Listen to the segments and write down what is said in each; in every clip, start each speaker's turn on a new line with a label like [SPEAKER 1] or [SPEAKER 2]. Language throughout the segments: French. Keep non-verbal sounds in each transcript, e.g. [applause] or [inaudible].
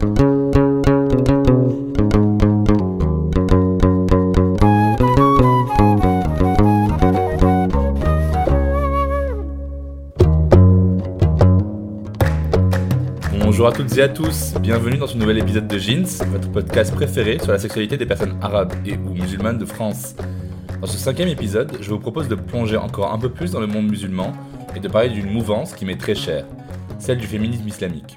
[SPEAKER 1] Bonjour à toutes et à tous, bienvenue dans ce nouvel épisode de Jeans, votre podcast préféré sur la sexualité des personnes arabes et ou musulmanes de France. Dans ce cinquième épisode, je vous propose de plonger encore un peu plus dans le monde musulman et de parler d'une mouvance qui m'est très chère, celle du féminisme islamique.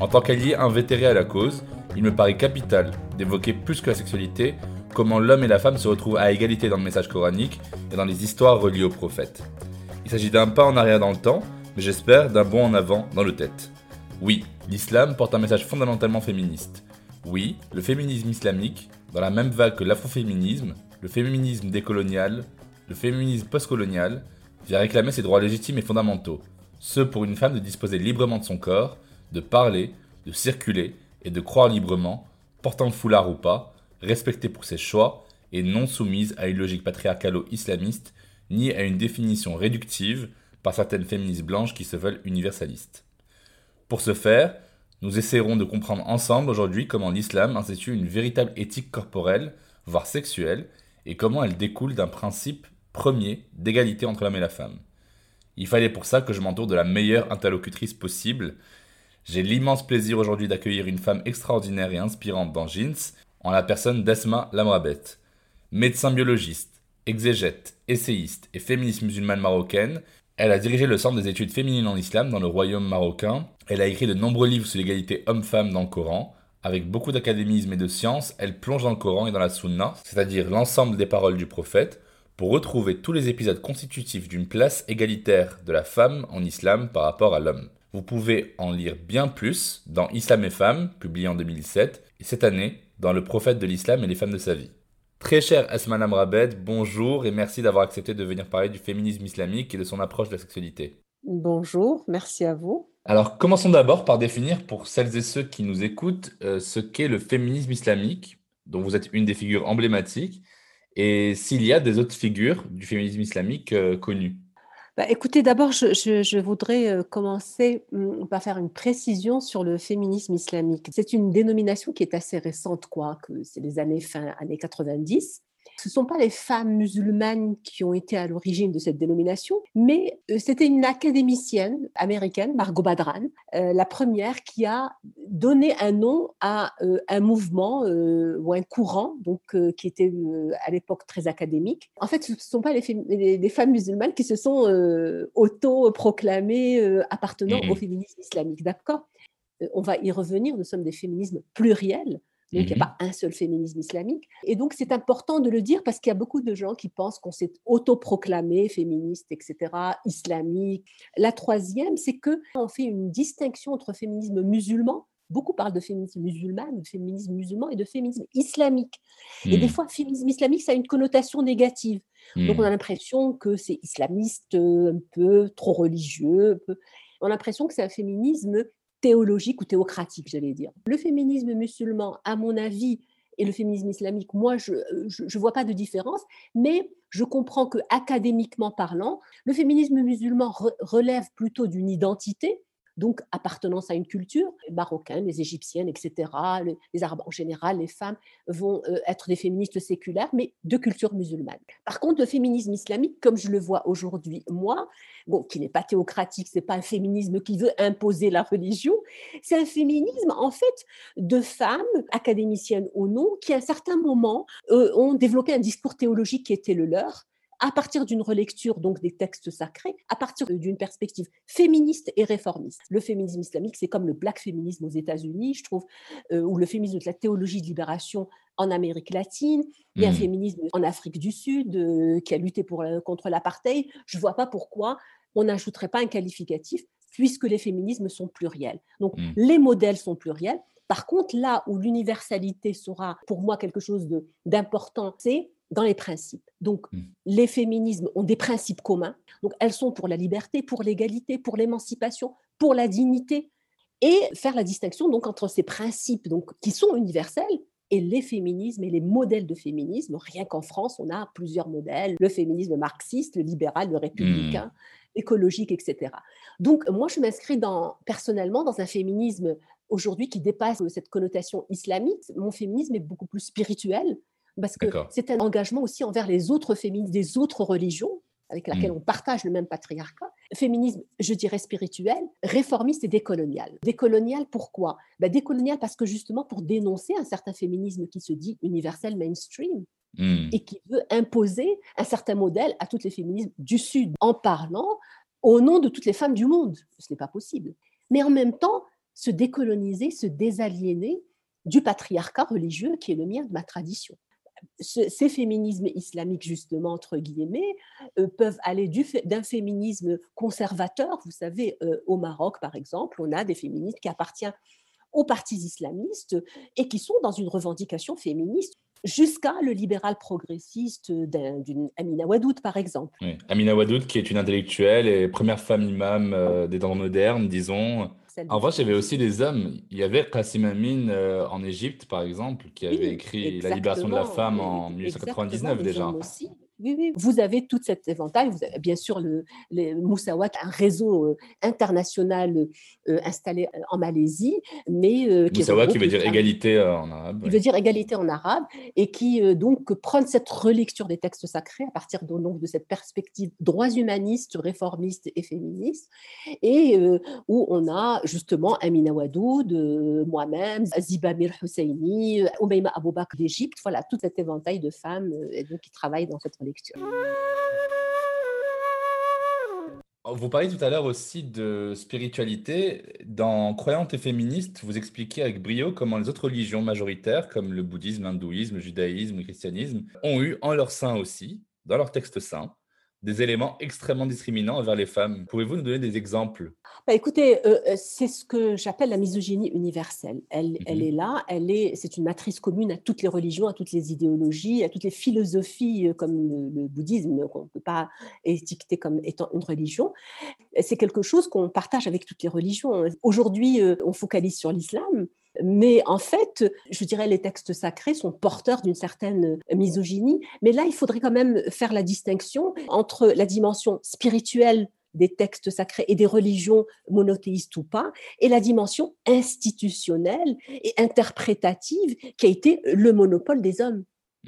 [SPEAKER 1] En tant qu'allié invétéré à la cause, il me paraît capital d'évoquer plus que la sexualité comment l'homme et la femme se retrouvent à égalité dans le message coranique et dans les histoires reliées au prophète. Il s'agit d'un pas en arrière dans le temps, mais j'espère d'un bond en avant dans le tête. Oui, l'islam porte un message fondamentalement féministe. Oui, le féminisme islamique, dans la même vague que l'afroféminisme, le féminisme décolonial, le féminisme postcolonial, vient réclamer ses droits légitimes et fondamentaux, ceux pour une femme de disposer librement de son corps, de parler, de circuler et de croire librement, portant le foulard ou pas, respectée pour ses choix et non soumise à une logique patriarcalo-islamiste ni à une définition réductive par certaines féministes blanches qui se veulent universalistes. Pour ce faire, nous essaierons de comprendre ensemble aujourd'hui comment l'islam institue une véritable éthique corporelle, voire sexuelle, et comment elle découle d'un principe premier d'égalité entre l'homme et la femme. Il fallait pour ça que je m'entoure de la meilleure interlocutrice possible. J'ai l'immense plaisir aujourd'hui d'accueillir une femme extraordinaire et inspirante dans Jeans, en la personne d'Esma Lamrabet. Médecin biologiste, exégète, essayiste et féministe musulmane marocaine, elle a dirigé le Centre des études féminines en islam dans le royaume marocain. Elle a écrit de nombreux livres sur l'égalité homme-femme dans le Coran. Avec beaucoup d'académisme et de science, elle plonge dans le Coran et dans la Sunna, c'est-à-dire l'ensemble des paroles du prophète, pour retrouver tous les épisodes constitutifs d'une place égalitaire de la femme en islam par rapport à l'homme. Vous pouvez en lire bien plus dans Islam et femmes, publié en 2007, et cette année dans Le prophète de l'islam et les femmes de sa vie. Très cher Asman Amrabed, bonjour et merci d'avoir accepté de venir parler du féminisme islamique et de son approche de la sexualité.
[SPEAKER 2] Bonjour, merci à vous.
[SPEAKER 1] Alors commençons d'abord par définir pour celles et ceux qui nous écoutent euh, ce qu'est le féminisme islamique, dont vous êtes une des figures emblématiques, et s'il y a des autres figures du féminisme islamique euh, connues.
[SPEAKER 2] Bah, écoutez, d'abord, je, voudrais euh, commencer hum, par faire une précision sur le féminisme islamique. C'est une dénomination qui est assez récente, quoi, que c'est les années fin années 90. Ce ne sont pas les femmes musulmanes qui ont été à l'origine de cette dénomination, mais euh, c'était une académicienne américaine, Margot Badran, euh, la première qui a donné un nom à euh, un mouvement ou un courant, donc qui était à l'époque très académique. En fait, ce ne sont pas les, femmes musulmanes qui se sont auto-proclamées appartenant au mmh. féminisme islamique, d'accord? On va y revenir, nous sommes des féminismes pluriels, donc, il n'y a mmh pas un seul féminisme islamique. Et donc, c'est important de le dire parce qu'il y a beaucoup de gens qui pensent qu'on s'est autoproclamé féministe, etc., islamique. La troisième, c'est qu'on fait une distinction entre féminisme musulman. Beaucoup parlent de féminisme musulman, de féminisme musulman et de féminisme islamique. Et des mmh. fois, féminisme islamique, ça a une connotation négative. Donc, on a mmh. l'impression que c'est islamiste, un peu trop religieux. On a l'impression que c'est un féminisme théologique ou théocratique, j'allais dire. Le féminisme musulman, à mon avis, et le féminisme islamique, moi, je ne vois pas de différence, mais je comprends que académiquement parlant, le féminisme musulman relève plutôt d'une identité donc appartenance à une culture, les marocaines, les égyptiennes, etc., les, arabes en général, les femmes vont euh, être des féministes séculaires, mais de culture musulmane. Par contre, le féminisme islamique, comme je le vois aujourd'hui, moi, bon, qui n'est pas théocratique, c'est pas un féminisme qui veut imposer la religion, c'est un féminisme en fait de femmes, académiciennes ou non, qui à un certain moment euh, ont développé un discours théologique qui était le leur, à partir d'une relecture donc des textes sacrés, à partir d'une perspective féministe et réformiste. Le féminisme islamique, c'est comme le black féminisme aux États-Unis, je trouve, euh, ou le féminisme de la théologie de libération en Amérique latine. Il y a un mmh. féminisme en Afrique du Sud euh, qui a lutté pour, contre l'apartheid. Je ne vois pas pourquoi on n'ajouterait pas un qualificatif puisque les féminismes sont pluriels. Donc, hmm. les modèles sont pluriels. Par contre, là où l'universalité sera pour moi quelque chose d'important, c'est dans les principes. Donc, hmm. les féminismes ont des principes communs. Donc, elles sont pour la liberté, pour l'égalité, pour l'émancipation, pour la dignité. Et faire la distinction donc entre ces principes donc, qui sont universels et les féminismes et les modèles de féminisme. Rien qu'en France, on a plusieurs modèles le féminisme marxiste, le libéral, le républicain, mmh. écologique, etc. Donc, moi, je m'inscris dans, personnellement dans un féminisme aujourd'hui qui dépasse cette connotation islamique. Mon féminisme est beaucoup plus spirituel parce que c'est un engagement aussi envers les autres féministes des autres religions avec laquelle mmh. on partage le même patriarcat, féminisme, je dirais spirituel, réformiste et décolonial. Décolonial, pourquoi? Ben Décolonial parce que justement pour dénoncer un certain féminisme qui se dit universel mainstream mmh. et qui veut imposer un certain modèle à toutes les féminismes du Sud en parlant au nom de toutes les femmes du monde. Ce n'est pas possible. Mais en même temps, se décoloniser, se désaliéner du patriarcat religieux qui est le mien, de ma tradition ces féminismes islamiques, justement, entre guillemets, euh, peuvent aller d'un féminisme conservateur. Vous savez, euh, au Maroc, par exemple, on a des féministes qui appartiennent aux partis islamistes et qui sont dans une revendication féministe jusqu'à le libéral progressiste d'une Amina Wadoud, par exemple.
[SPEAKER 1] Amina Wadoud, qui est une intellectuelle et première femme imam euh, des temps modernes, disons. En vrai, il y avait aussi des hommes. Il y avait Qassim Amin euh, en Égypte, par exemple, qui avait écrit La libération de la femme en 1899 déjà.
[SPEAKER 2] Aussi. Oui, oui, vous avez toute cette éventail. Vous avez bien sûr le, Moussawat, un réseau euh, international euh, installé euh, en Malaisie, mais
[SPEAKER 1] qui qui veut dire égalité en arabe.
[SPEAKER 2] Il veut dire égalité en arabe et qui donc prend cette relecture des textes sacrés à partir de, donc, de cette perspective droits humanistes, réformistes et féministes, et où on a justement Amina Wadoud, moi-même, Ziba Mir Husseini, Oumaima Aboubak d'Égypte, voilà, tout cet éventail de femmes donc, qui travaillent dans cette relecture
[SPEAKER 1] vous parliez tout à l'heure aussi de spiritualité. Dans Croyantes et féministes, vous expliquez avec brio comment les autres religions majoritaires, comme le bouddhisme, l'hindouisme, le judaïsme, le christianisme, ont eu en leur sein aussi, dans leurs textes saints, des éléments extrêmement discriminants envers les femmes. Pouvez-vous nous donner des exemples?
[SPEAKER 2] Bah, Écoutez, euh, euh, c'est ce que j'appelle la misogynie universelle. Elle, elle mhm. est là, elle est, c'est une matrice commune à toutes les religions, à toutes les idéologies, à toutes les philosophies, euh, comme le, bouddhisme, qu'on ne peut pas étiqueter comme étant une religion. C'est quelque chose qu'on partage avec toutes les religions. Aujourd'hui, on focalise sur l'islam, mais en fait, je dirais, les textes sacrés sont porteurs d'une certaine misogynie. Mais là, il faudrait quand même faire la distinction entre la dimension spirituelle des textes sacrés et des religions monothéistes ou pas, et la dimension institutionnelle et interprétative qui a été le monopole des hommes.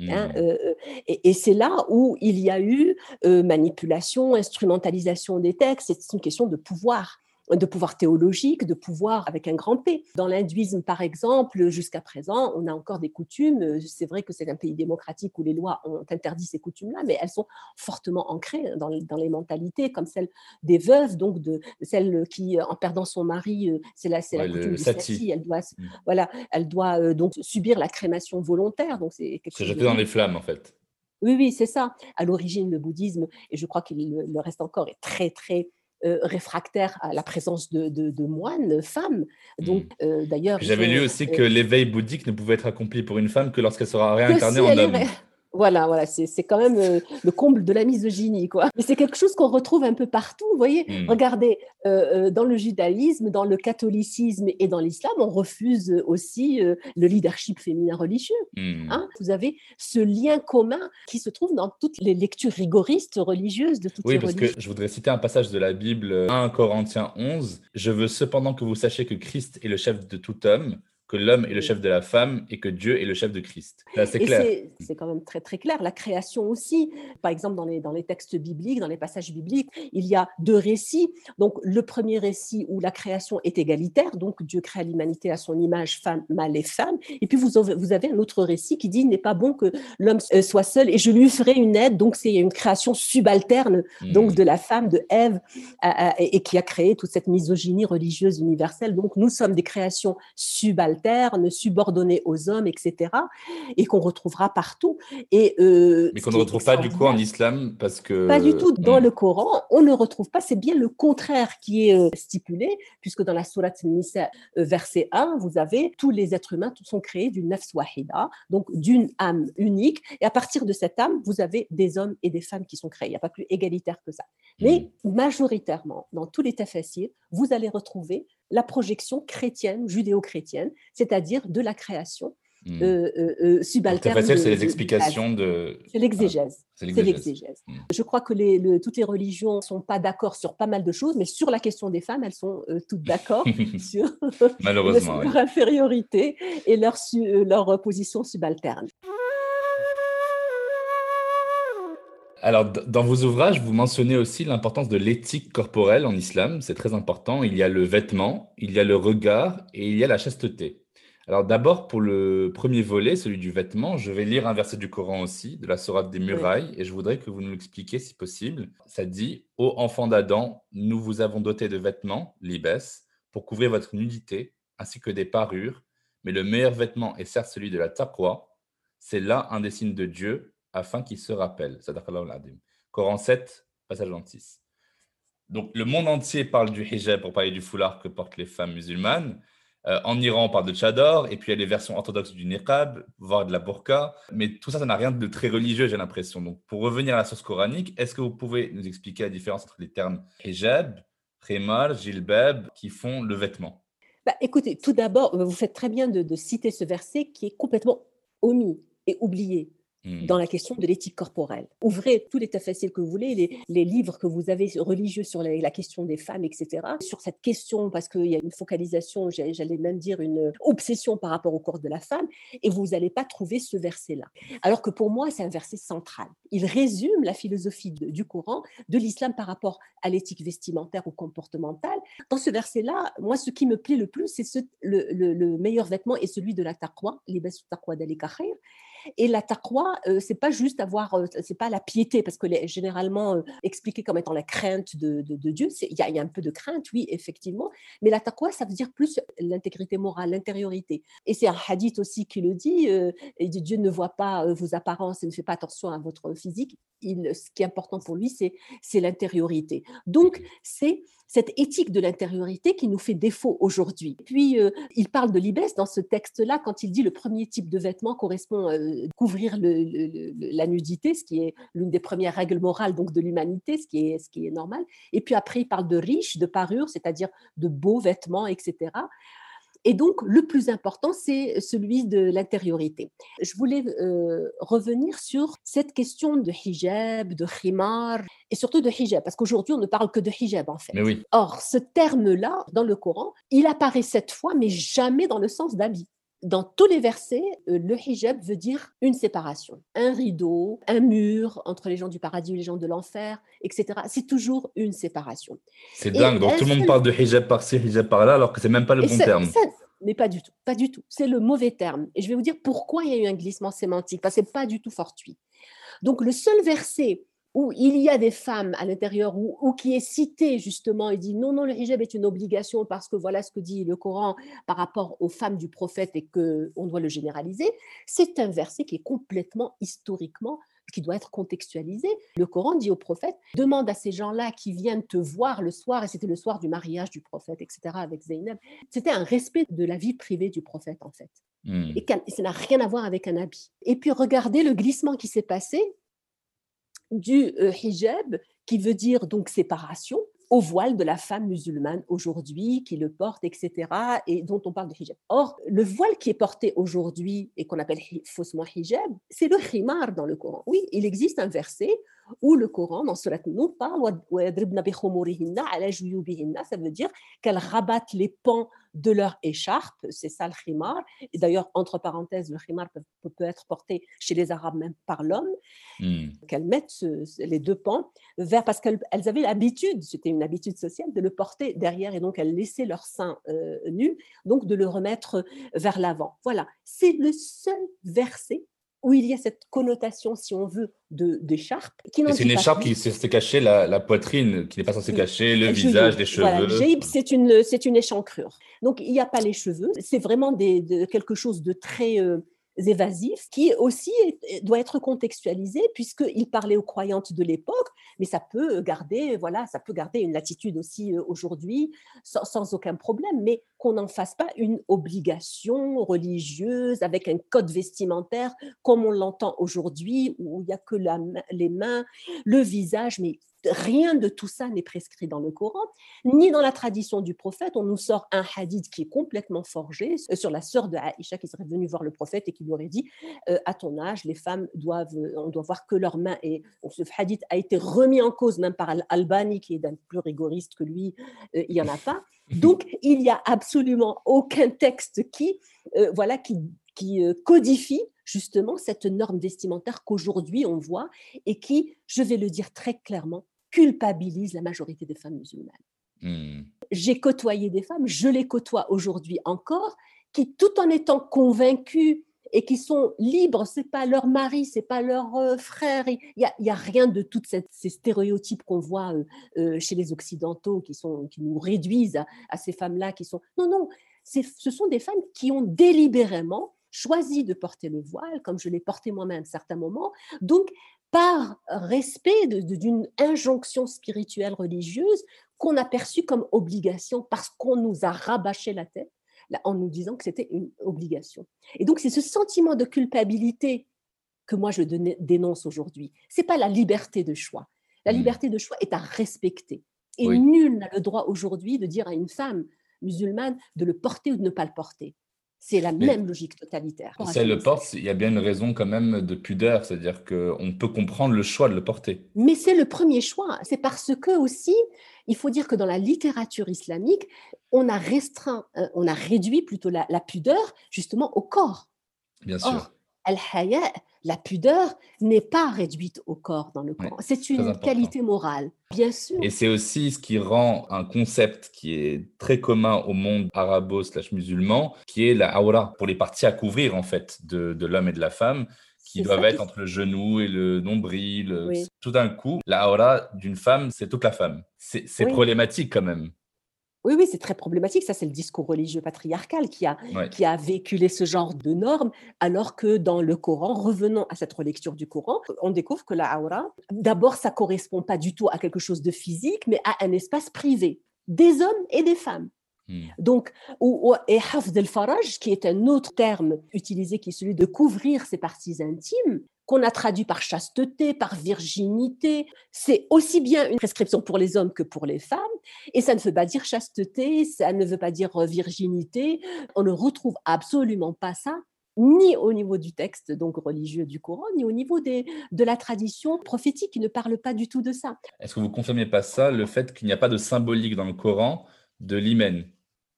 [SPEAKER 2] Hein, mmh. euh, et, c'est là où il y a eu euh, manipulation, instrumentalisation des textes, c'est une question de pouvoir de pouvoir théologique, de pouvoir avec un grand P. Dans l'hindouisme, par exemple, jusqu'à présent, on a encore des coutumes. C'est vrai que c'est un pays démocratique où les lois ont interdit ces coutumes-là, mais elles sont fortement ancrées dans, les mentalités, comme celle des veuves, donc de celle qui, en perdant son mari, euh, c'est la, c'est la coutume de elle doit, mmh. voilà, elle doit euh, donc subir la crémation volontaire. Donc c'est
[SPEAKER 1] se jeter dans les flammes, en fait.
[SPEAKER 2] Oui, oui, c'est ça. À l'origine, le bouddhisme, et je crois qu'il le reste encore, est très, très euh, réfractaire à la présence de, de, moines, femmes. Donc, mmh. euh, d'ailleurs,
[SPEAKER 1] j'avais lu aussi que l'éveil bouddhique ne pouvait être accompli pour une femme que lorsqu'elle sera réincarnée en homme.
[SPEAKER 2] Voilà, voilà, c'est quand même euh, le comble de la misogynie, quoi. Mais c'est quelque chose qu'on retrouve un peu partout, vous voyez. Hmm. Regardez, euh, euh, dans le judaïsme, dans le catholicisme et dans l'islam, on refuse aussi le leadership féminin religieux. Hmm. Hein. Vous avez ce lien commun qui se trouve dans toutes les lectures rigoristes religieuses de toutes
[SPEAKER 1] oui,
[SPEAKER 2] les
[SPEAKER 1] religions. Oui, parce que je voudrais citer un passage de la Bible, 1 Corinthiens 11. Je veux cependant que vous sachiez que Christ est le chef de tout homme que l'homme est le chef de la femme et que Dieu est le chef de Christ. C'est clair.
[SPEAKER 2] C'est quand même très très clair. La création aussi, par exemple dans les, dans les textes bibliques, dans les passages bibliques, il y a deux récits. Donc le premier récit où la création est égalitaire, donc Dieu crée l'humanité à son image, femme, mâle et femme. Et puis vous avez, vous avez un autre récit qui dit il n'est pas bon que l'homme euh, soit seul et je lui ferai une aide. Donc c'est une création subalterne donc hmm. de la femme, de Ève, et qui a créé toute cette misogynie religieuse universelle. Donc nous sommes des créations subalternes subalternes, subordonnées aux hommes, etc. Et qu'on retrouvera partout. Et,
[SPEAKER 1] Mais qu'on ne retrouve pas du coup en islam parce que...
[SPEAKER 2] Pas du tout. Dans hmm. le Coran, on ne retrouve pas. C'est bien le contraire qui est stipulé, puisque dans la sourate Nisa, verset 1, vous avez tous les êtres humains sont créés d'une nafs wahida, donc d'une âme unique. Et à partir de cette âme, vous avez des hommes et des femmes qui sont créés. Il n'y a pas plus égalitaire que ça. Mais hmm. majoritairement, dans tous les tafassirs, vous allez retrouver la projection chrétienne, judéo-chrétienne, c'est-à-dire de la création hmm. euh, euh, euh, subalterne.
[SPEAKER 1] c'est les explications de.
[SPEAKER 2] C'est l'exégèse. c'est l'exégèse. Hmm. Je crois que les, toutes les religions ne sont pas d'accord sur pas mal de choses, mais sur la question des femmes, elles sont toutes d'accord [laughs] sur [laughs] leur infériorité et leur, leur position subalterne.
[SPEAKER 1] Alors, dans vos ouvrages, vous mentionnez aussi l'importance de l'éthique corporelle en islam. C'est très important. Il y a le vêtement, il y a le regard et il y a la chasteté. Alors, d'abord, pour le premier volet, celui du vêtement, je vais lire un verset du Coran aussi, de la Sourate des Murailles, et je voudrais que vous nous l'expliquiez si possible. Ça dit Ô enfants d'Adam, nous vous avons doté de vêtements, l'ibès, pour couvrir votre nudité, ainsi que des parures. Mais le meilleur vêtement est certes celui de la taqwa. C'est là un des signes de Dieu afin qu'il se rappelle. Coran 7, passage 26. Donc, le monde entier parle du hijab pour parler du foulard que portent les femmes musulmanes. Euh, en Iran, on parle de tchador, et puis il y a les versions orthodoxes du niqab, voire de la burqa. Mais tout ça, ça n'a rien de très religieux, j'ai l'impression. Donc, pour revenir à la source coranique, est-ce que vous pouvez nous expliquer la différence entre les termes hijab, khimar, jilbab, qui font le vêtement?
[SPEAKER 2] Bah, Écoutez, tout d'abord, vous faites très bien de citer ce verset qui est complètement omis et oublié. Mmh. dans la question de l'éthique corporelle. Ouvrez tous les faciles que vous voulez, les, livres que vous avez religieux sur la, question des femmes, etc. Sur cette question, parce qu'il y a une focalisation, j'allais même dire une obsession par rapport au corps de la femme, et vous n'allez pas trouver ce verset-là. Alors que pour moi, c'est un verset central. Il résume la philosophie du Coran, de l'islam par rapport à l'éthique vestimentaire ou comportementale. Dans ce verset-là, moi, ce qui me plaît le plus, c'est le, meilleur vêtement est celui de la taqwa, libas taqwa d'Ali-Kahir. Et la taqwa, euh, c'est pas juste avoir, euh, c'est pas la piété, parce que est généralement euh, expliqué comme étant la crainte de, Dieu. Il y, a un peu de crainte, oui, effectivement. Mais la taqwa, ça veut dire plus l'intégrité morale, l'intériorité. Et c'est un hadith aussi qui le dit. Dieu ne voit pas vos apparences et ne fait pas attention à votre physique. Ce qui est important pour lui, c'est l'intériorité. Donc, c'est cette éthique de l'intériorité qui nous fait défaut aujourd'hui. Puis, euh, il parle de l'ibès dans ce texte-là quand il dit le premier type de vêtement correspond à euh, couvrir la nudité, ce qui est l'une des premières règles morales donc de l'humanité, ce qui est ce qui est normal. Et puis après, il parle de riche, de parure, c'est-à-dire de beaux vêtements, etc. Et donc, le plus important, c'est celui de l'intériorité. Je voulais euh, revenir sur cette question de hijab, de khimar, et surtout de hijab, parce qu'aujourd'hui, on ne parle que de hijab, en fait. Or, ce terme-là, dans le Coran, il apparaît cette fois, mais jamais dans le sens d'habit dans tous les versets, euh, le hijab veut dire une séparation, un rideau, un mur entre les gens du paradis et les gens de l'enfer, etc. C'est toujours une séparation.
[SPEAKER 1] C'est dingue. Donc tout le monde parle de hijab par-ci, hijab par-là, alors que c'est même pas le bon terme.
[SPEAKER 2] mais pas du tout, pas du tout. C'est le mauvais terme. Et je vais vous dire pourquoi il y a eu un glissement sémantique, parce que c'est pas du tout fortuit. Donc le seul verset où il y a des femmes à l'intérieur, ou, qui est cité justement, il dit non, non, le hijab est une obligation parce que voilà ce que dit le Coran par rapport aux femmes du prophète et qu'on doit le généraliser, c'est un verset qui est complètement historiquement qui doit être contextualisé. Le Coran dit au prophète, demande à ces gens-là qui viennent te voir le soir, et c'était le soir du mariage du prophète, etc., avec Zaynab. C'était un respect de la vie privée du prophète, en fait. Hmm. Et ça n'a rien à voir avec un habit. Et puis regardez le glissement qui s'est passé du euh, hijab, qui veut dire donc séparation, au voile de la femme musulmane aujourd'hui, qui le porte, etc., et dont on parle de hijab. Or, le voile qui est porté aujourd'hui et qu'on appelle faussement hijab, c'est le khimar dans le Coran. Oui, il existe un verset où le Coran, dans Surat Nour, parle ça veut dire qu'elles rabattent les pans de leur écharpe, c'est ça le khimar. Et d'ailleurs, entre parenthèses, le khimar peut, peut, être porté chez les Arabes même par l'homme, hmm. qu'elles mettent les deux pans vers, parce qu'elles avaient l'habitude, c'était une habitude sociale, de le porter derrière et donc elles laissaient leur sein euh, nu, donc de le remettre vers l'avant. Voilà, c'est le seul verset où il y a cette connotation, si on veut, d'écharpe.
[SPEAKER 1] C'est une écharpe qui est censée cacher la, poitrine, qui n'est pas censée cacher le visage, les cheveux. Voilà,
[SPEAKER 2] c'est une, une échancrure. Donc, il n'y a pas les cheveux. C'est vraiment des, de, quelque chose de très... Euh, évasif, qui aussi doit être contextualisé puisqu'il parlait aux croyantes de l'époque, mais ça peut garder, voilà, ça peut garder une latitude aussi euh, aujourd'hui sans, aucun problème, mais qu'on n'en fasse pas une obligation religieuse avec un code vestimentaire comme on l'entend aujourd'hui où il n'y a que les mains, le visage, mais rien de tout ça n'est prescrit dans le Coran, ni dans la tradition du prophète. On nous sort un hadith qui est complètement forgé euh, sur la sœur de Aïcha qui serait venue voir le prophète et qui lui aurait dit euh, À ton âge, les femmes doivent, euh, on doit voir que leurs mains. Et ce hadith a été remis en cause même par Al-Albani, qui est d'un plus rigoriste que lui, il n'y en a pas. Donc, il n'y a absolument aucun texte qui, voilà, qui, qui codifie justement cette norme vestimentaire qu'aujourd'hui on voit et qui, je vais le dire très clairement, culpabilise la majorité des femmes musulmanes. Hmm. J'ai côtoyé des femmes, je les côtoie aujourd'hui encore, qui tout en étant convaincues et qui sont libres, c'est pas leur mari, c'est pas leur euh, frère, il n'y a, rien de tous ces stéréotypes qu'on voit euh, euh, chez les occidentaux qui sont qui nous réduisent à, à ces femmes-là qui sont non non, ce sont des femmes qui ont délibérément choisi de porter le voile, comme je l'ai porté moi-même à certains moments. Donc, par respect d'une injonction spirituelle religieuse qu'on a perçue comme obligation parce qu'on nous a rabâché la tête en nous disant que c'était une obligation. Et donc, c'est ce sentiment de culpabilité que moi je dénonce aujourd'hui. C'est pas la liberté de choix. La mmh. liberté de choix est à respecter. Et nul n'a le droit aujourd'hui de dire à une femme musulmane de le porter ou de ne pas le porter. C'est la même logique totalitaire.
[SPEAKER 1] Si elle le porte, il y a bien une raison quand même de pudeur, c'est-à-dire qu'on peut comprendre le choix de le porter.
[SPEAKER 2] Mais c'est le premier choix. C'est parce que aussi, il faut dire que dans la littérature islamique, on a restreint, euh, on a réduit plutôt la, pudeur justement au corps.
[SPEAKER 1] Bien sûr
[SPEAKER 2] al-haya, la pudeur, n'est pas réduite au corps dans le Coran. c'est une qualité morale, bien sûr.
[SPEAKER 1] Et c'est aussi ce qui rend un concept qui est très commun au monde arabo-musulman, qui est la aura, pour les parties à couvrir en fait de, l'homme et de la femme qui doivent être entre le genou et le nombril. Tout d'un coup, la aura d'une femme, c'est toute la femme. C'est problématique quand même.
[SPEAKER 2] Oui, oui, c'est très problématique. Ça, c'est le discours religieux patriarcal qui a, qui a véhiculé ce genre de normes, alors que dans le Coran, revenons à cette relecture du Coran, on découvre que la aura, d'abord, ça correspond pas du tout à quelque chose de physique, mais à un espace privé des hommes et des femmes. Hmm. Donc, ou, et hafd al-faraj, qui est un autre terme utilisé, qui est celui de couvrir ses parties intimes, qu'on a traduit par chasteté, par virginité. C'est aussi bien une prescription pour les hommes que pour les femmes. Et ça ne veut pas dire chasteté, ça ne veut pas dire euh, virginité. On ne retrouve absolument pas ça ni au niveau du texte donc religieux du Coran, ni au niveau des, de la tradition prophétique qui ne parle pas du tout de ça.
[SPEAKER 1] Est-ce que vous confirmez pas ça, le fait qu'il n'y a pas de symbolique dans le Coran de l'hymen?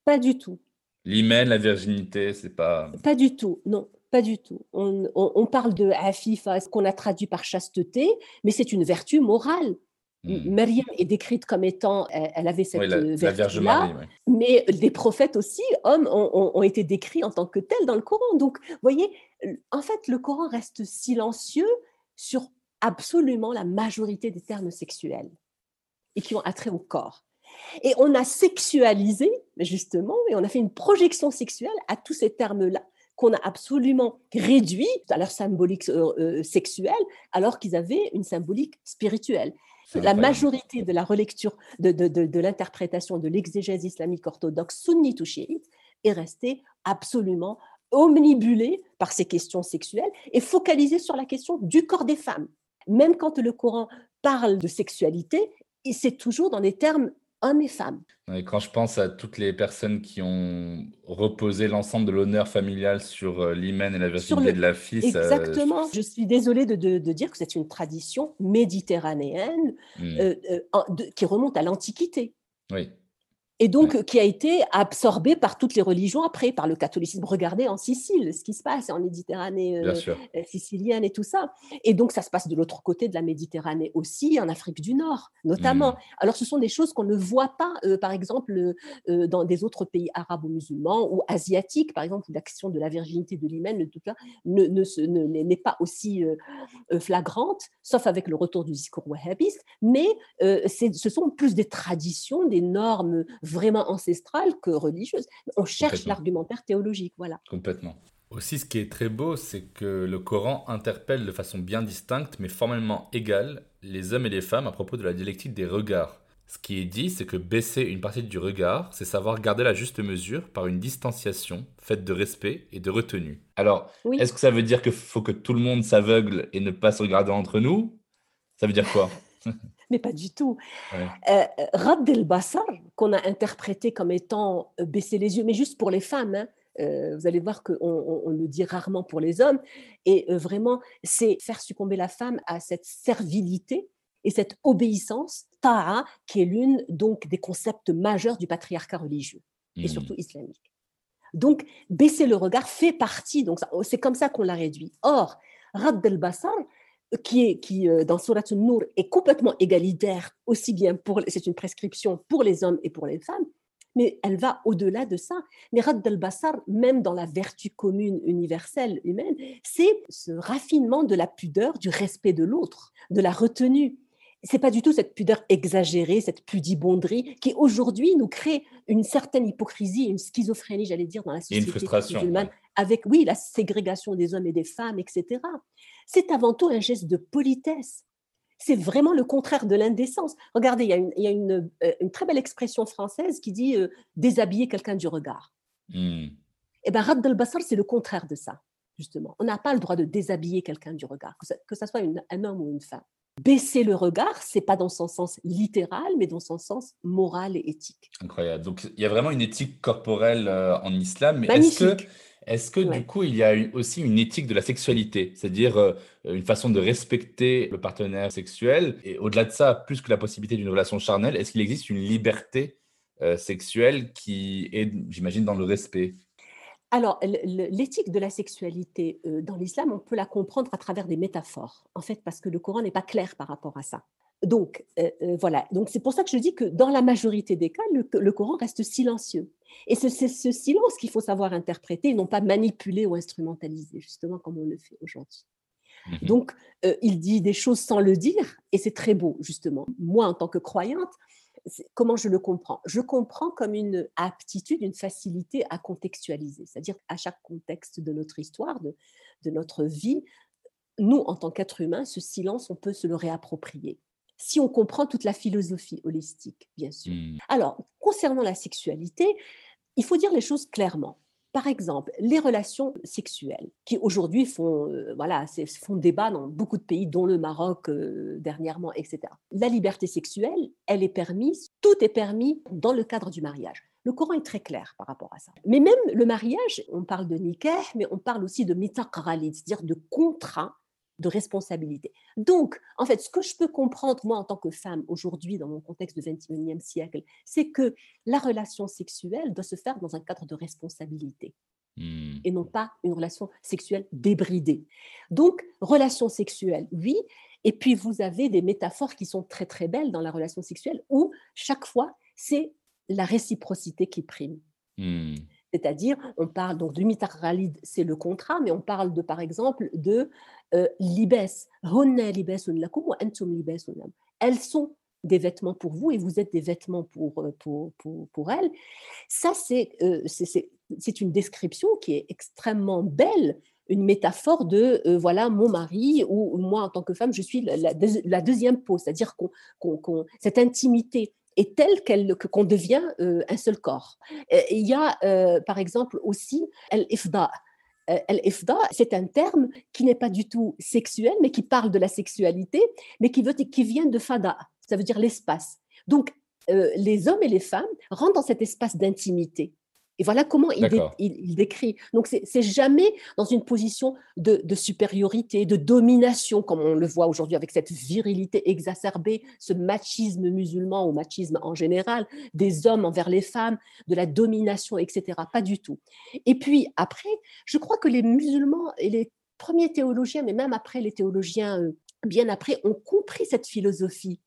[SPEAKER 2] Pas du tout.
[SPEAKER 1] L'hymen, la virginité, c'est pas.
[SPEAKER 2] Pas du tout, non. Pas du tout. On, parle de afifa, ce qu'on a traduit par chasteté, mais c'est une vertu morale. Hmm. Mariam est décrite comme étant, elle avait cette vertu-là, mais des prophètes aussi, hommes, ont, été décrits en tant que tels dans le Coran. Donc, vous voyez, en fait, le Coran reste silencieux sur absolument la majorité des termes sexuels et qui ont attrait au corps. Et on a sexualisé, justement, et on a fait une projection sexuelle à tous ces termes-là qu'on a absolument réduit à leur symbolique euh, euh, sexuelle, alors qu'ils avaient une symbolique spirituelle. La majorité de la relecture, de, de, de, l'interprétation de l'exégèse islamique orthodoxe sunnite ou chiite est restée absolument omnibulée par ces questions sexuelles et focalisée sur la question du corps des femmes. Même quand le Coran parle de sexualité, c'est toujours dans des termes hommes et femmes.
[SPEAKER 1] Et quand je pense à toutes les personnes qui ont reposé l'ensemble de l'honneur familial sur euh, l'hymen et la virginité de la fille.
[SPEAKER 2] Exactement. Je... suis désolée de, de, dire que c'est une tradition méditerranéenne hmm. euh, euh, qui remonte à l'Antiquité.
[SPEAKER 1] Oui.
[SPEAKER 2] Et donc qui a été absorbé par toutes les religions après, par le catholicisme. Regardez en Sicile ce qui se passe en Méditerranée euh, euh, sicilienne et tout ça. Et donc ça se passe de l'autre côté de la Méditerranée aussi, en Afrique du Nord notamment. Mmh. Alors ce sont des choses qu'on ne voit pas, euh, par exemple, dans des autres pays arabes ou musulmans ou asiatiques, par exemple, où l'action de la virginité de l'hymen n'est ne, ne, pas aussi flagrante, sauf avec le retour du discours wahhabiste, mais ce sont plus des traditions, des normes vraiment ancestrale que religieuse. On cherche l'argumentaire théologique, voilà.
[SPEAKER 1] Complètement. Aussi, ce qui est très beau, c'est que le Coran interpelle de façon bien distincte, mais formellement égale, les hommes et les femmes à propos de la dialectique des regards. Ce qui est dit, c'est que baisser une partie du regard, c'est savoir garder la juste mesure par une distanciation faite de respect et de retenue. Alors, est-ce que ça veut dire qu'il faut que tout le monde s'aveugle et ne pas se regarder entre nous? Ça veut dire quoi? [laughs]
[SPEAKER 2] mais pas du tout. Euh, Rad el-Basar, qu'on a interprété comme étant euh, baisser les yeux, mais juste pour les femmes. Hein, euh, vous allez voir qu'on on, le dit rarement pour les hommes. Et vraiment, c'est faire succomber la femme à cette servilité et cette obéissance, ta'a, qui est l'une donc des concepts majeurs du patriarcat religieux et hmm. surtout islamique. Donc, baisser le regard fait partie, donc c'est comme ça qu'on l'a réduit. Or, Rad el-Basar, qui, est, qui euh, dans Surat Nur est complètement égalitaire, aussi bien pour, c'est une prescription pour les hommes et pour les femmes, mais elle va au-delà de ça. Mais Rad al-Basar, même dans la vertu commune universelle humaine, c'est ce raffinement de la pudeur, du respect de l'autre, de la retenue. C'est pas du tout cette pudeur exagérée, cette pudibonderie qui aujourd'hui nous crée une certaine hypocrisie, une schizophrénie, j'allais dire, dans la société musulmane, avec oui la ségrégation des hommes et des femmes, etc c'est avant tout un geste de politesse. C'est vraiment le contraire de l'indécence. Regardez, il y a une, euh, très belle expression française qui dit euh, déshabiller quelqu'un du regard. Hmm. Eh bien, Rad al-Basar, c'est le contraire de ça, justement. On n'a pas le droit de déshabiller quelqu'un du regard, que ce soit un homme ou une femme. Baisser le regard, c'est pas dans son sens littéral, mais dans son sens moral et éthique.
[SPEAKER 1] Incroyable. Donc, il y a vraiment une éthique corporelle euh, en islam. Mais est-ce que est-ce que du coup, il y a aussi une éthique de la sexualité, c'est-à-dire euh, une façon de respecter le partenaire sexuel Et au-delà de ça, plus que la possibilité d'une relation charnelle, est-ce qu'il existe une liberté euh, sexuelle qui est, j'imagine, dans le respect?
[SPEAKER 2] Alors, l'éthique de la sexualité euh, dans l'islam, on peut la comprendre à travers des métaphores, en fait, parce que le Coran n'est pas clair par rapport à ça. Donc, euh, euh, voilà. Donc, c'est pour ça que je dis que dans la majorité des cas, le, Coran reste silencieux. Et c'est ce, silence qu'il faut savoir interpréter et non pas manipuler ou instrumentaliser, justement comme on le fait aujourd'hui. Mhm. Donc, euh, il dit des choses sans le dire, et c'est très beau, justement. Moi, en tant que croyante, comment je le comprends? Je comprends comme une aptitude, une facilité à contextualiser, c'est-à-dire à chaque contexte de notre histoire, de, de notre vie, nous, en tant qu'êtres humains, ce silence, on peut se le réapproprier si on comprend toute la philosophie holistique, bien sûr. Hmm. Alors, concernant la sexualité, il faut dire les choses clairement. Par exemple, les relations sexuelles, qui aujourd'hui font, euh, voilà, font débat dans beaucoup de pays, dont le Maroc euh, dernièrement, etc. La liberté sexuelle, elle est permise, tout est permis dans le cadre du mariage. Le Coran est très clair par rapport à ça. Mais même le mariage, on parle de nikah, mais on parle aussi de mitaq c'est-à-dire de contrat de responsabilité. Donc, en fait, ce que je peux comprendre, moi, en tant que femme, aujourd'hui, dans mon contexte du 21e siècle, c'est que la relation sexuelle doit se faire dans un cadre de responsabilité. Hmm. Et non pas une relation sexuelle débridée. Donc, relation sexuelle, oui. Et puis, vous avez des métaphores qui sont très, très belles dans la relation sexuelle où, chaque fois, c'est la réciprocité qui prime. Hmm. C'est-à-dire, on parle donc de mitaralid, c'est le contrat, mais on parle de, par exemple, de euh, libes. Elles sont des vêtements pour vous et vous êtes des vêtements pour, euh, pour, pour, pour elles. Ça, euh, c'est c'est une description qui est extrêmement belle, une métaphore de voilà mon mari ou moi en tant que femme, je suis la, deuxième peau, c'est-à-dire qu'on, cette intimité est telle qu'elle, qu'on devient euh, un seul corps. il y a, euh, par exemple, aussi el-ifda. Euh, el-ifda, c'est un terme qui n'est pas du tout sexuel, mais qui parle de la sexualité, mais qui, veut, qui vient de fada, ça veut dire l'espace. Donc, les hommes et les femmes rentrent dans cet espace d'intimité. Et voilà comment il, décrit. Donc, c'est jamais dans une position de, supériorité, de domination, comme on le voit aujourd'hui avec cette virilité exacerbée, ce machisme musulman ou machisme en général, des hommes envers les femmes, de la domination, etc. Pas du tout. Et puis, après, je crois que les musulmans et les premiers théologiens, mais même après les théologiens euh, bien après, ont compris cette philosophie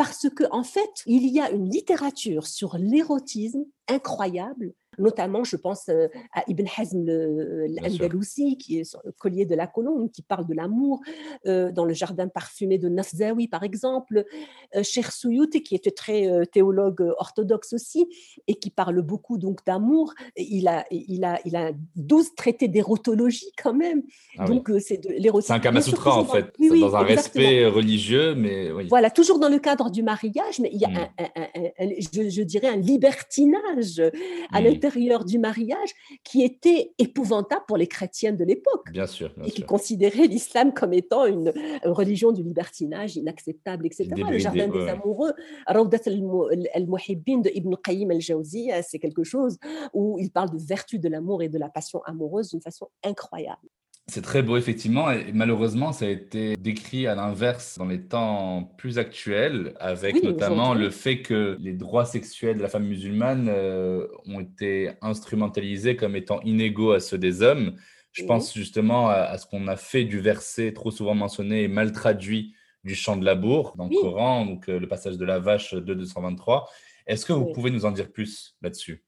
[SPEAKER 2] parce que en fait, il y a une littérature sur l'érotisme incroyable Notamment, je pense euh, à Ibn Hazm l'Andalousi, qui est le collier de la colombe, qui parle de l'amour, euh, dans le jardin parfumé de Nafzawi, par exemple. Euh, Cher Souyouti, qui était très théologue orthodoxe aussi, et qui parle beaucoup donc d'amour. Il a, il, a, il a 12 traités d'érotologie quand même.
[SPEAKER 1] Ah donc, c'est de l'érotisme. C'est un Kamasutra, en fait, dans un respect religieux, mais
[SPEAKER 2] Voilà, toujours dans le cadre du mariage, mais il y a, hmm. un, je, dirais, un libertinage à mmh du mariage qui était épouvantable pour les chrétiens de l'époque.
[SPEAKER 1] Bien sûr.
[SPEAKER 2] et qui considéraient l'islam comme étant une, religion du libertinage inacceptable, etc. Le jardin des amoureux, Rawdat al-Muhibbin de Ibn Qayyim al-Jawzi, c'est quelque chose où il parle de vertu de l'amour et de la passion amoureuse d'une façon incroyable.
[SPEAKER 1] C'est très beau, effectivement, et malheureusement, ça a été décrit à l'inverse dans les temps plus actuels, avec notamment le fait que les droits sexuels de la femme musulmane euh, ont été instrumentalisés comme étant inégaux à ceux des hommes. Je pense justement à, ce qu'on a fait du verset trop souvent mentionné et mal traduit du chant de labour dans le Coran, donc euh, le passage de la vache de 223. Est-ce que vous pouvez nous en dire plus là-dessus?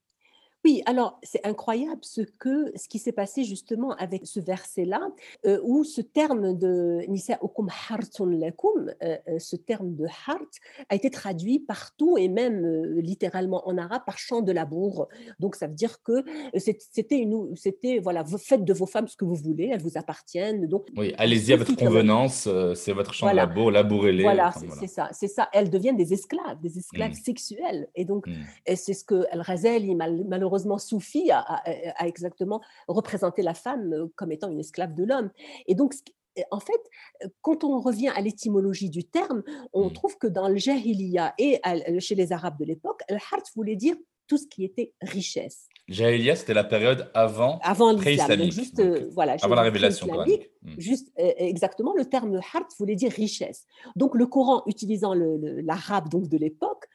[SPEAKER 2] Oui, alors c'est incroyable ce, que, ce qui s'est passé justement avec ce verset-là, euh, où ce terme de Nisa'ukum hartun lakum, euh, euh, ce terme de hart, a été traduit partout et même littéralement en arabe par chant de labour. Donc ça veut dire que c'était une, c'était voilà, faites de vos femmes ce que vous voulez, elles vous appartiennent. Donc
[SPEAKER 1] oui, allez-y à votre convenance, c'est votre champ de labour, labourez-les.
[SPEAKER 2] Voilà, c'est ça, c'est ça. Elles deviennent des esclaves, des esclaves mmh. sexuels. Et donc mmh. c'est ce que Al-Razali malheureusement malheureusement Soufi a, exactement représenté la femme euh, comme étant une esclave de l'homme. Et donc, en fait, quand on revient à l'étymologie du terme, on mmh. trouve que dans le Jahiliya et chez les Arabes de l'époque, le hart voulait dire tout ce qui était richesse.
[SPEAKER 1] Jahiliya, c'était la période avant,
[SPEAKER 2] avant l'islam, juste
[SPEAKER 1] euh, voilà, avant la révélation
[SPEAKER 2] mmh. Juste euh, exactement, le terme hart voulait dire richesse. Donc le Coran, utilisant l'arabe donc de l'époque,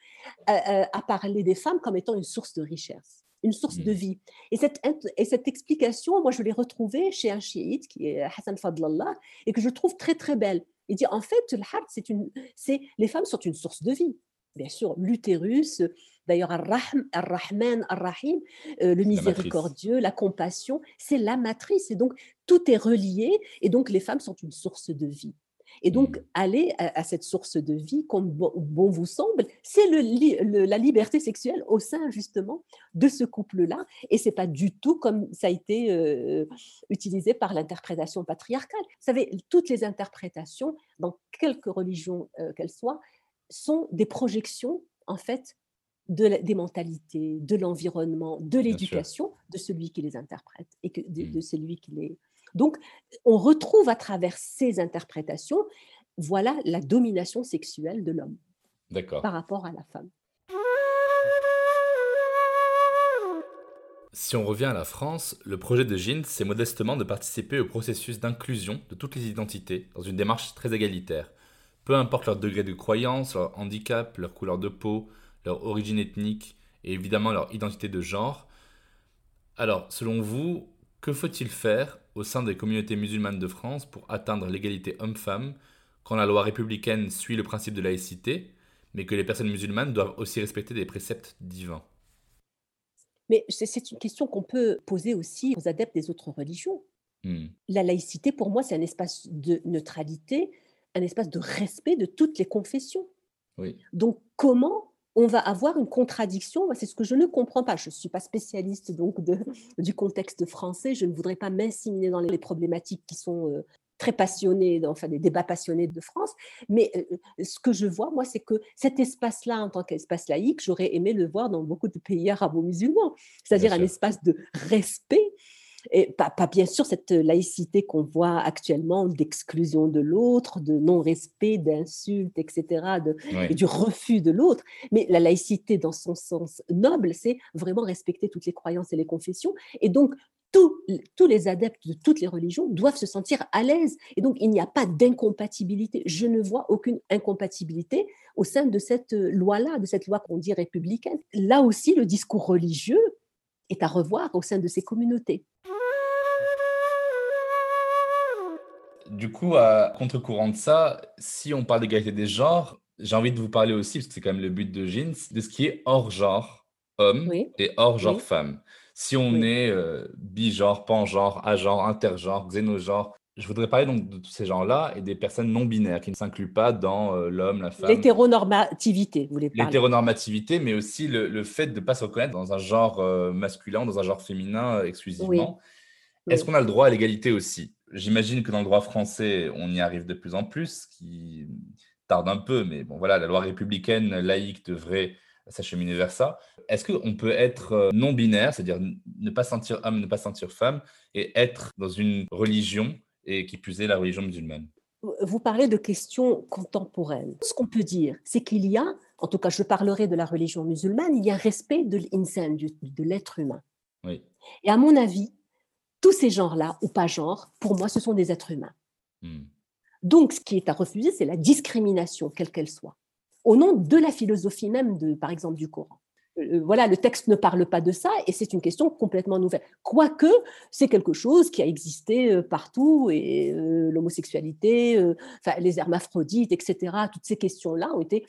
[SPEAKER 2] a parlé des femmes comme étant une source de richesse une source de mmh. vie. Et cette, et cette explication, moi, je l'ai retrouvée chez un chiite qui est Hassan Fadlallah et que je trouve très, très belle. Il dit, en fait, le c'est une, c'est, les femmes sont une source de vie. Bien sûr, l'utérus, d'ailleurs, Ar-Rahman, Ar-Rahim, euh, le miséricordieux, la compassion, c'est la matrice. Et donc, tout est relié. Et donc, les femmes sont une source de vie. Et donc, mmh. aller à, cette source de vie, comme bon, vous semble, c'est le, la liberté sexuelle au sein justement de ce couple-là. Et c'est pas du tout comme ça a été euh, utilisé par l'interprétation patriarcale. Vous savez, toutes les interprétations, dans quelque religion euh, qu'elles soient, sont des projections, en fait, de des mentalités, de l'environnement, de l'éducation de celui qui les interprète et que, de, de mmh. celui qui les donc, on retrouve à travers ces interprétations, voilà la domination sexuelle de l'homme par rapport à la femme.
[SPEAKER 1] Si on revient à la France, le projet de Jeans, c'est modestement de participer au processus d'inclusion de toutes les identités dans une démarche très égalitaire. Peu importe leur degré de croyance, leur handicap, leur couleur de peau, leur origine ethnique et évidemment leur identité de genre. Alors, selon vous, que faut-il faire au sein des communautés musulmanes de France pour atteindre l'égalité homme-femme quand la loi républicaine suit le principe de laïcité, mais que les personnes musulmanes doivent aussi respecter des préceptes divins
[SPEAKER 2] Mais c'est une question qu'on peut poser aussi aux adeptes des autres religions. Hmm. La laïcité, pour moi, c'est un espace de neutralité, un espace de respect de toutes les confessions. Donc, comment on va avoir une contradiction. C'est ce que je ne comprends pas. Je ne suis pas spécialiste donc de, [laughs] du contexte français. Je ne voudrais pas m'inséminer dans les problématiques qui sont euh, très passionnées, enfin des débats passionnés de France. Mais euh, ce que je vois, moi, c'est que cet espace-là, en tant qu'espace laïque, j'aurais aimé le voir dans beaucoup de pays arabo-musulmans, c'est-à-dire un espace de respect et pas, bien sûr cette laïcité qu'on voit actuellement d'exclusion de l'autre, de non-respect, d'insultes, etc., et du refus de l'autre. Mais la laïcité, dans son sens noble, c'est vraiment respecter toutes les croyances et les confessions. Et donc, tous, tous, les adeptes de toutes les religions doivent se sentir à l'aise. Et donc, il n'y a pas d'incompatibilité. Je ne vois aucune incompatibilité au sein de cette loi-là, de cette loi qu'on dit républicaine. Là aussi, le discours religieux est à revoir au sein de ces communautés.
[SPEAKER 1] Du coup, à contre-courant de ça, si on parle d'égalité des genres, j'ai envie de vous parler aussi, parce que c'est quand même le but de Jeans, de ce qui est hors genre homme et hors genre femme. Si on est euh, bigenre, pangenre, agenre, intergenre, xénogenre, je voudrais parler donc de tous ces gens-là et des personnes non binaires qui ne s'incluent pas dans euh, l'homme, la femme.
[SPEAKER 2] L'hétéronormativité, vous voulez parler.
[SPEAKER 1] L'hétéronormativité, mais aussi le, fait de ne pas se reconnaître dans un genre euh, masculin, dans un genre féminin exclusivement. Est-ce qu'on a le droit à l'égalité aussi? J'imagine que dans le droit français, on y arrive de plus en plus, qui tarde un peu, mais bon voilà, la loi républicaine laïque devrait s'acheminer vers ça. Est-ce qu'on peut être euh, non binaire, c'est-à-dire ne pas sentir homme, ne pas sentir femme, et être dans une religion, et qui plus est la religion musulmane?
[SPEAKER 2] Vous parlez de questions contemporaines. Ce qu'on peut dire, c'est qu'il y a, en tout cas je parlerai de la religion musulmane, il y a respect de l'insan, de l'être humain.
[SPEAKER 1] Oui.
[SPEAKER 2] Et à mon avis, tous ces genres-là, ou pas genre, pour moi, ce sont des êtres humains. Hmm. Donc, ce qui est à refuser, c'est la discrimination, quelle qu'elle soit au nom de la philosophie même, de, par exemple, du Coran. Euh, voilà, le texte ne parle pas de ça et c'est une question complètement nouvelle. Quoique, c'est quelque chose qui a existé euh, partout et euh, l'homosexualité, les hermaphrodites, etc., toutes ces questions-là ont été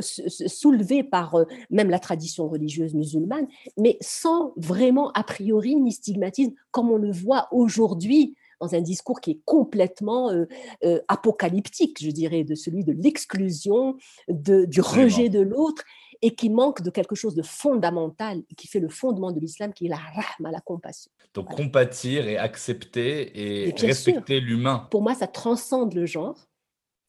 [SPEAKER 2] soulevées par même la tradition religieuse musulmane, mais sans vraiment a priori ni stigmatisme comme on le voit aujourd'hui dans un discours qui est complètement euh, euh, apocalyptique, je dirais, de celui de l'exclusion, du rejet de l'autre, et qui manque de quelque chose de fondamental, qui fait le fondement de l'islam, qui est la rahma, la compassion.
[SPEAKER 1] Donc compatir et accepter et, respecter l'humain.
[SPEAKER 2] Pour moi, ça transcende le genre.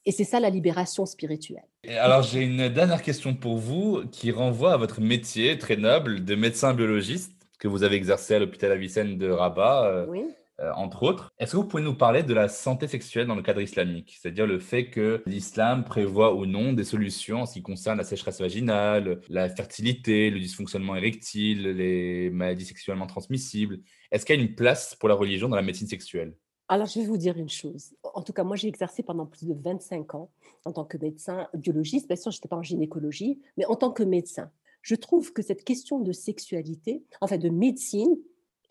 [SPEAKER 2] Et c'est ça la libération spirituelle.
[SPEAKER 1] Et alors j'ai une dernière question pour vous qui renvoie à votre métier très noble de médecin biologiste que vous avez exercé à l'hôpital Avicenne de Rabat. Euh,
[SPEAKER 2] oui.
[SPEAKER 1] Euh, entre autres. Est-ce que vous pouvez nous parler de la santé sexuelle dans le cadre islamique? C'est-à-dire le fait que l'islam prévoit ou non des solutions en ce qui concerne la sécheresse vaginale, la fertilité, le dysfonctionnement érectile, les maladies sexuellement transmissibles. Est-ce qu'il y a une place pour la religion dans la médecine sexuelle?
[SPEAKER 2] Alors, je vais vous dire une chose. En tout cas, moi, j'ai exercé pendant plus de 25 ans en tant que médecin biologiste. Bien sûr, je n'étais pas en gynécologie, mais en tant que médecin. Je trouve que cette question de sexualité, en fait, de médecine,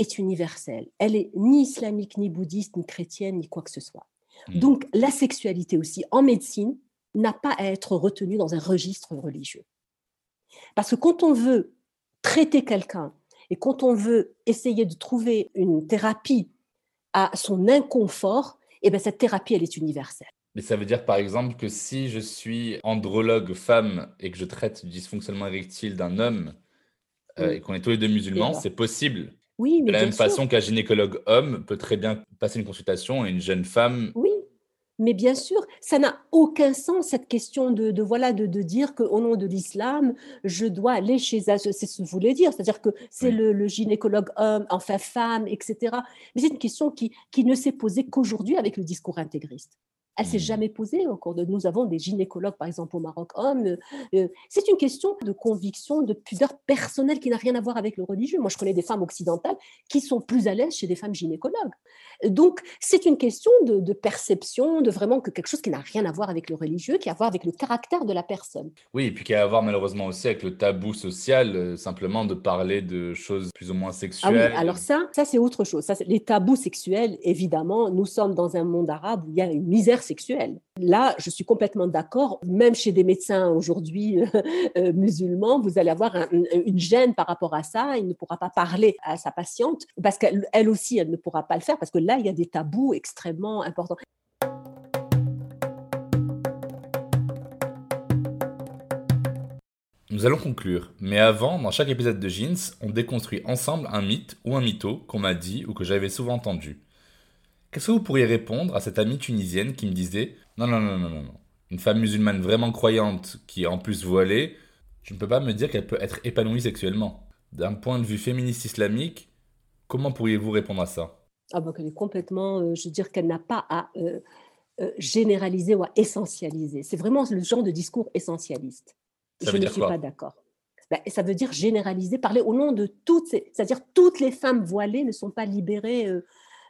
[SPEAKER 2] est universelle. Elle est ni islamique, ni bouddhiste, ni chrétienne, ni quoi que ce soit. Hmm. Donc la sexualité aussi en médecine n'a pas à être retenue dans un registre religieux. Parce que quand on veut traiter quelqu'un et quand on veut essayer de trouver une thérapie à son inconfort, eh bien, cette thérapie, elle est universelle.
[SPEAKER 1] Mais ça veut dire par exemple que si je suis andrologue femme et que je traite du dysfonctionnement érectile d'un homme euh, et qu'on est tous les deux musulmans, c'est possible
[SPEAKER 2] oui,
[SPEAKER 1] mais de la même façon qu'un gynécologue homme peut très bien passer une consultation et une jeune femme.
[SPEAKER 2] Oui, mais bien sûr, ça n'a aucun sens cette question de, voilà de, dire qu'au nom de l'islam, je dois aller chez c'est ce que vous voulez dire, c'est-à-dire que c'est le, gynécologue homme, enfin femme, etc. Mais c'est une question qui, qui ne s'est posée qu'aujourd'hui avec le discours intégriste. Elle s'est mmh. jamais posée de. Nous avons des gynécologues, par exemple, au Maroc, hommes. Euh, euh, c'est une question de conviction, de pudeur personnelle qui n'a rien à voir avec le religieux. Moi, je connais des femmes occidentales qui sont plus à l'aise chez des femmes gynécologues. Donc, c'est une question de, perception, de vraiment que quelque chose qui n'a rien à voir avec le religieux, qui a à voir avec le caractère de la personne.
[SPEAKER 1] Oui, et puis qui a à voir malheureusement aussi avec le tabou social, euh, simplement de parler de choses plus ou moins sexuelles.
[SPEAKER 2] Ah oui, alors ça, ça c'est autre chose. Ça, les tabous sexuels, évidemment, nous sommes dans un monde arabe où il y a une misère Là, je suis complètement d'accord. Même chez des médecins aujourd'hui [laughs] euh, musulmans, vous allez avoir une gêne par rapport à ça. Il ne pourra pas parler à sa patiente parce qu'elle aussi, elle ne pourra pas le faire parce que là, il y a des tabous extrêmement importants.
[SPEAKER 1] Nous allons conclure, mais avant, dans chaque épisode de Jeans, on déconstruit ensemble un mythe ou un mytho qu'on m'a dit ou que j'avais souvent entendu. Qu'est-ce que vous pourriez répondre à cette amie tunisienne qui me disait Non, non, non, non, non, non. Une femme musulmane vraiment croyante qui est en plus voilée, je ne peux pas me dire qu'elle peut être épanouie sexuellement. D'un point de vue féministe islamique, Comment pourriez-vous répondre à ça?
[SPEAKER 2] Ah bah, qu'elle est complètement, euh, je veux dire qu'elle n'a pas à euh, euh, généraliser ou à essentialiser. C'est vraiment le genre de discours essentialiste. je ne suis pas d'accord. Bah, ça veut dire généraliser, parler au nom de toutes, c'est-à-dire toutes les femmes voilées ne sont pas libérées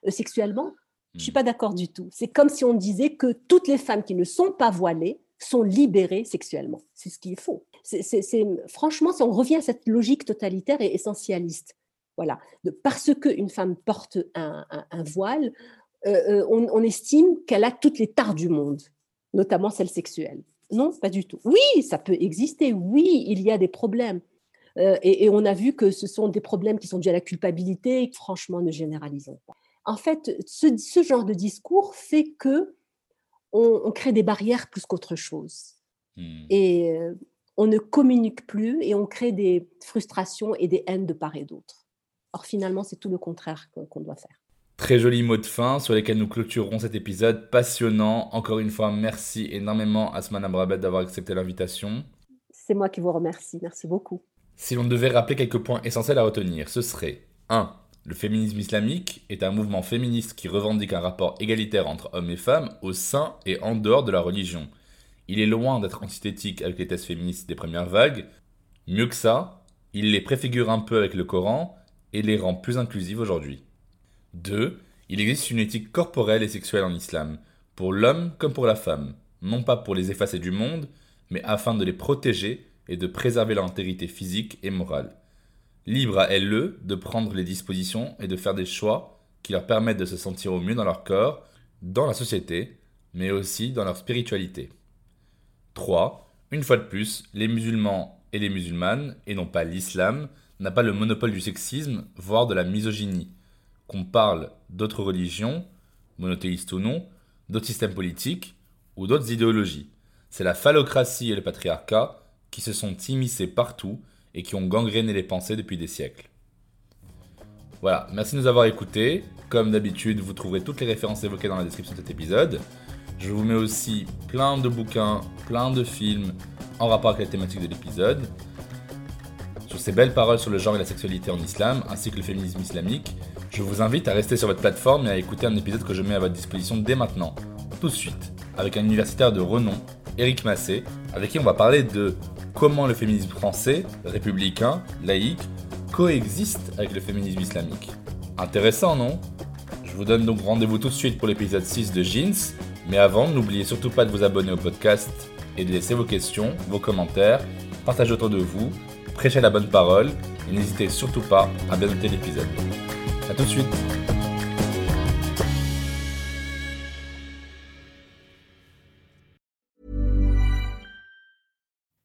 [SPEAKER 2] sexuellement? Je ne suis pas d'accord du tout. C'est comme si on disait que toutes les femmes qui ne sont pas voilées sont libérées sexuellement. C'est ce qu'il faut. C'est, franchement, si on revient à cette logique totalitaire et essentialiste, voilà. parce qu'une femme porte un, voile, euh, euh, on, estime qu'elle a toutes les tares du monde, notamment celles sexuelles. Non, pas du tout. Oui, ça peut exister. Oui, il y a des problèmes. Euh, et, on a vu que ce sont des problèmes qui sont dus à la culpabilité. Franchement, ne généralisons pas. En fait, ce, genre de discours fait que on, crée des barrières plus qu'autre chose. Hmm. Et on ne communique plus et on crée des frustrations et des haines de part et d'autre. Or, finalement, c'est tout le contraire qu'on doit faire.
[SPEAKER 1] Très joli mot de fin sur lesquels nous clôturerons cet épisode passionnant. Encore une fois, merci énormément à Asman Brabet d'avoir accepté l'invitation.
[SPEAKER 2] C'est moi qui vous remercie. Merci beaucoup.
[SPEAKER 1] Si l'on devait rappeler quelques points essentiels à retenir, ce serait 1. Le féminisme islamique est un mouvement féministe qui revendique un rapport égalitaire entre hommes et femmes au sein et en dehors de la religion. Il est loin d'être antithétique avec les thèses féministes des premières vagues. Mieux que ça, il les préfigure un peu avec le Coran et les rend plus inclusives aujourd'hui. 2. Il existe une éthique corporelle et sexuelle en islam, pour l'homme comme pour la femme, non pas pour les effacer du monde, mais afin de les protéger et de préserver leur intégrité physique et morale. Libre à elles de prendre les dispositions et de faire des choix qui leur permettent de se sentir au mieux dans leur corps, dans la société, mais aussi dans leur spiritualité. 3. Une fois de plus, les musulmans et les musulmanes, et non pas l'islam, n'a pas le monopole du sexisme, voire de la misogynie. Qu'on parle d'autres religions, monothéistes ou non, d'autres systèmes politiques ou d'autres idéologies. C'est la phallocratie et le patriarcat qui se sont immiscés partout et qui ont gangréné les pensées depuis des siècles. Voilà, merci de nous avoir écoutés. Comme d'habitude, vous trouverez toutes les références évoquées dans la description de cet épisode. Je vous mets aussi plein de bouquins, plein de films en rapport avec la thématique de l'épisode. Sur ces belles paroles sur le genre et la sexualité en islam, ainsi que le féminisme islamique, je vous invite à rester sur votre plateforme et à écouter un épisode que je mets à votre disposition dès maintenant, tout de suite, avec un universitaire de renom, Eric Massé, avec qui on va parler de comment le féminisme français, républicain, laïque, coexiste avec le féminisme islamique. Intéressant, non? Je vous donne donc rendez-vous tout de suite pour l'épisode 6 de Jeans, mais avant, n'oubliez surtout pas de vous abonner au podcast et de laisser vos questions, vos commentaires, partager autour de vous prêchez la bonne parole et n'hésitez surtout pas à bien noter l'épisode. A tout de suite